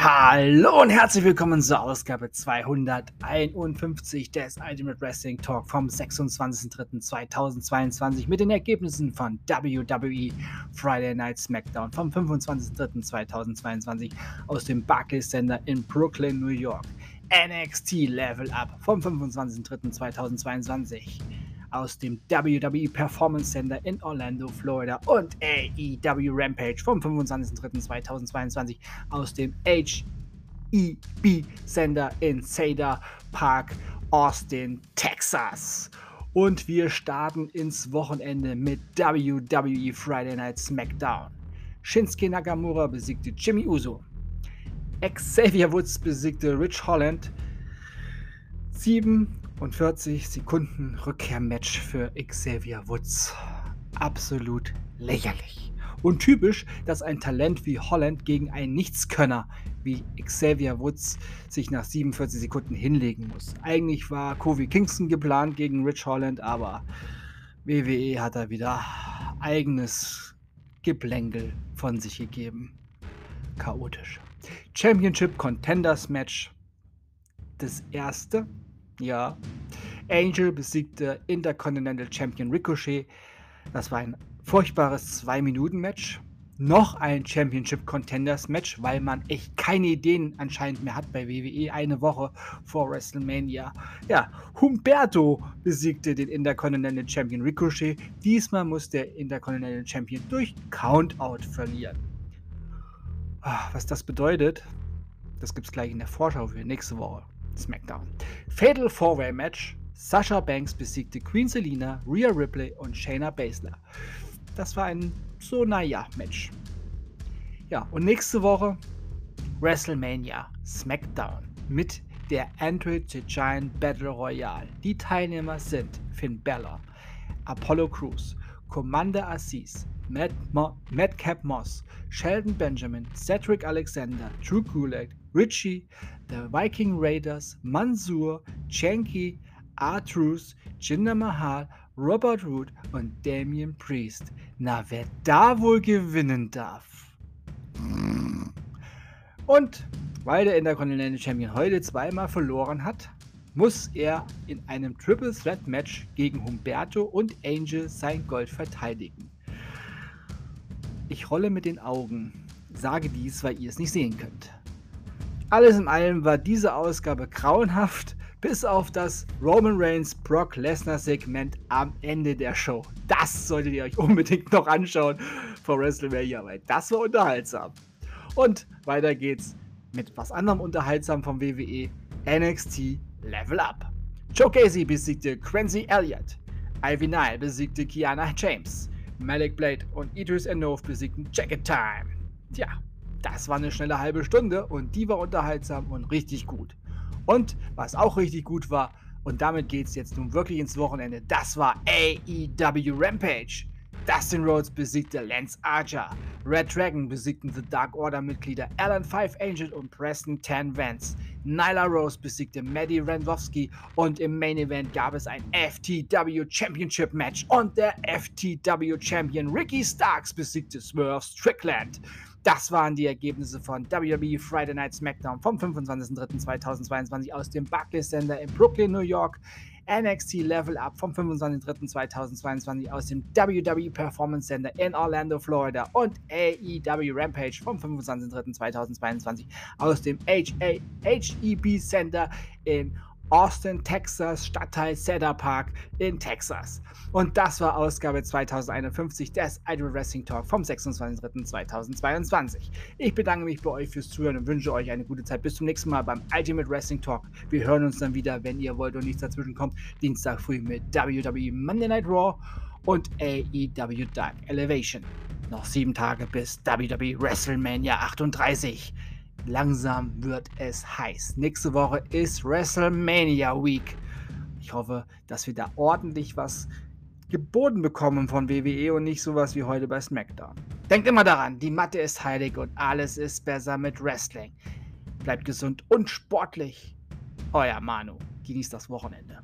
Hallo und herzlich willkommen zur Ausgabe 251 des Ultimate Wrestling Talk vom 26.03.2022 mit den Ergebnissen von WWE Friday Night SmackDown vom 25.03.2022 aus dem Barclays Center in Brooklyn, New York. NXT Level Up vom 25.03.2022 aus dem WWE Performance Center in Orlando, Florida und AEW Rampage vom 25.03.2022 aus dem HEB Center in Cedar Park, Austin, Texas. Und wir starten ins Wochenende mit WWE Friday Night SmackDown. Shinsuke Nakamura besiegte Jimmy Uso. Xavier Woods besiegte Rich Holland. 7 und 40 Sekunden Rückkehrmatch für Xavier Woods. Absolut lächerlich. Und typisch, dass ein Talent wie Holland gegen einen Nichtskönner wie Xavier Woods sich nach 47 Sekunden hinlegen muss. Eigentlich war Kofi Kingston geplant gegen Rich Holland, aber WWE hat da wieder eigenes Geplänkel von sich gegeben. Chaotisch. Championship Contenders Match. Das erste ja. Angel besiegte Intercontinental Champion Ricochet. Das war ein furchtbares 2-Minuten-Match. Noch ein Championship Contenders Match, weil man echt keine Ideen anscheinend mehr hat bei WWE eine Woche vor WrestleMania. Ja, Humberto besiegte den Intercontinental Champion Ricochet. Diesmal muss der Intercontinental Champion durch Countout verlieren. Ah, was das bedeutet, das gibt es gleich in der Vorschau für nächste Woche. SmackDown. Fatal Four-Way Match. Sasha Banks besiegte Queen Selina, Rhea Ripley und Shayna Baszler. Das war ein so naja Match. Ja, und nächste Woche WrestleMania SmackDown mit der Andre the Giant Battle Royale. Die Teilnehmer sind Finn Balor, Apollo Crews, Commander Aziz, Matt Mo Madcap Moss, Sheldon Benjamin, Cedric Alexander, Drew Gulak, Richie, The Viking Raiders, Mansur, Chanky, Artrus, Jinder Mahal, Robert Root und Damien Priest. Na, wer da wohl gewinnen darf? Und weil der Intercontinental Champion heute zweimal verloren hat, muss er in einem Triple Threat Match gegen Humberto und Angel sein Gold verteidigen. Ich rolle mit den Augen, sage dies, weil ihr es nicht sehen könnt. Alles in allem war diese Ausgabe grauenhaft, bis auf das Roman Reigns Brock Lesnar Segment am Ende der Show. Das solltet ihr euch unbedingt noch anschauen vor WrestleMania, weil das war unterhaltsam. Und weiter geht's mit was anderem unterhaltsam vom WWE NXT Level Up. Joe Casey besiegte Quincy Elliott. Ivy Nile besiegte Kiana James. Malik Blade und Idris Enough besiegten Jacket Time. Tja, das war eine schnelle halbe Stunde und die war unterhaltsam und richtig gut. Und was auch richtig gut war, und damit geht es jetzt nun wirklich ins Wochenende, das war AEW Rampage. Dustin Rhodes besiegte Lance Archer. Red Dragon besiegten The Dark Order Mitglieder Alan Five Angel und Preston Tan Vance. Nyla Rose besiegte Maddie Randowski und im Main Event gab es ein FTW Championship Match und der FTW Champion Ricky Starks besiegte Swerve Strickland. Das waren die Ergebnisse von WWE Friday Night SmackDown vom 25.03.2022 aus dem Barclays Center in Brooklyn, New York. NXT Level Up vom 25.03.2022 aus dem WWE Performance Center in Orlando, Florida und AEW Rampage vom 25.03.2022 aus dem HEB Center in Austin, Texas, Stadtteil Cedar Park in Texas. Und das war Ausgabe 2051 des Idol Wrestling Talk vom 26.03.2022. Ich bedanke mich bei euch fürs Zuhören und wünsche euch eine gute Zeit. Bis zum nächsten Mal beim Ultimate Wrestling Talk. Wir hören uns dann wieder, wenn ihr wollt und nichts dazwischen kommt, Dienstag früh mit WWE Monday Night Raw und AEW Dark Elevation. Noch sieben Tage bis WWE WrestleMania 38. Langsam wird es heiß. Nächste Woche ist WrestleMania Week. Ich hoffe, dass wir da ordentlich was geboten bekommen von WWE und nicht sowas wie heute bei SmackDown. Denkt immer daran, die Matte ist heilig und alles ist besser mit Wrestling. Bleibt gesund und sportlich. Euer Manu. Genießt das Wochenende.